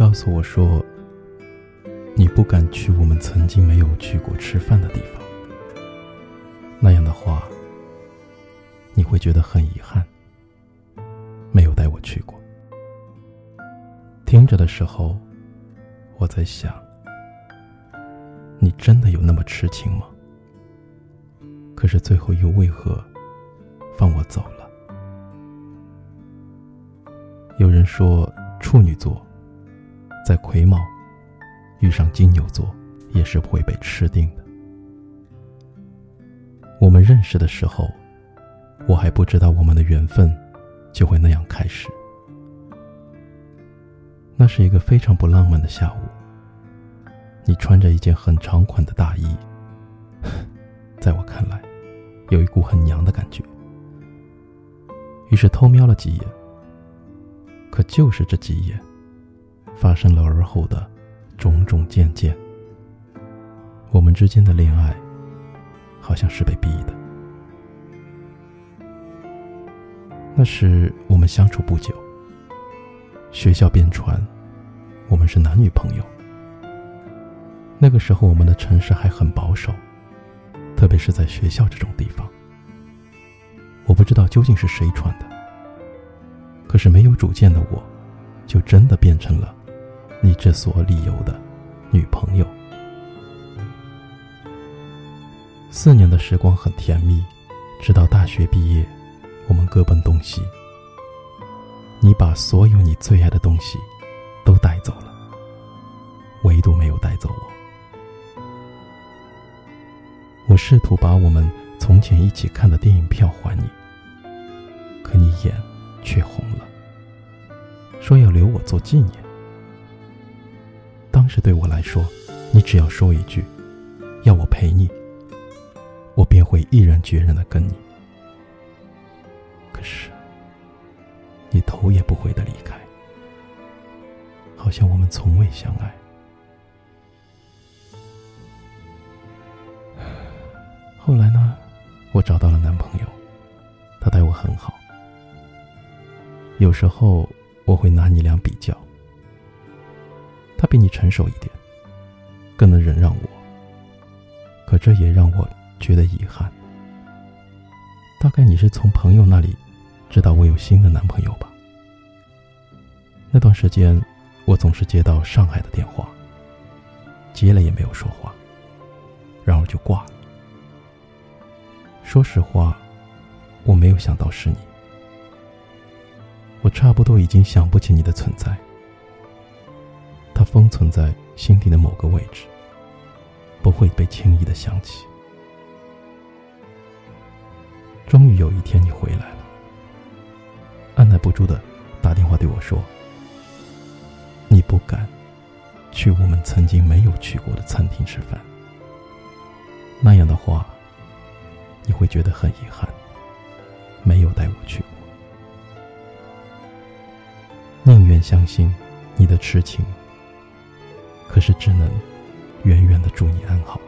告诉我说，你不敢去我们曾经没有去过吃饭的地方。那样的话，你会觉得很遗憾，没有带我去过。听着的时候，我在想，你真的有那么痴情吗？可是最后又为何放我走了？有人说，处女座在癸卯遇上金牛座，也是会被吃定的。我们认识的时候，我还不知道我们的缘分就会那样开始。那是一个非常不浪漫的下午。你穿着一件很长款的大衣，在我看来，有一股很娘的感觉。于是偷瞄了几眼。可就是这几眼，发生了而后的种种渐渐。我们之间的恋爱，好像是被逼的。那时我们相处不久，学校便传我们是男女朋友。那个时候我们的城市还很保守，特别是在学校这种地方。我不知道究竟是谁传的。可是没有主见的我，就真的变成了你这所理由的女朋友。四年的时光很甜蜜，直到大学毕业，我们各奔东西。你把所有你最爱的东西都带走了，唯独没有带走我。我试图把我们从前一起看的电影票还你，可你眼。却红了，说要留我做纪念。是对我来说，你只要说一句“要我陪你”，我便会毅然决然的跟你。可是，你头也不回的离开，好像我们从未相爱。后来呢，我找到了男朋友，他待我很好。有时候我会拿你俩比较，他比你成熟一点，更能忍让我。可这也让我觉得遗憾。大概你是从朋友那里知道我有新的男朋友吧？那段时间，我总是接到上海的电话，接了也没有说话，然后就挂了。说实话，我没有想到是你。我差不多已经想不起你的存在，它封存在心底的某个位置，不会被轻易的想起。终于有一天你回来了，按耐不住的打电话对我说：“你不敢去我们曾经没有去过的餐厅吃饭，那样的话，你会觉得很遗憾，没有带我去过。”宁愿相信你的痴情，可是只能远远的祝你安好。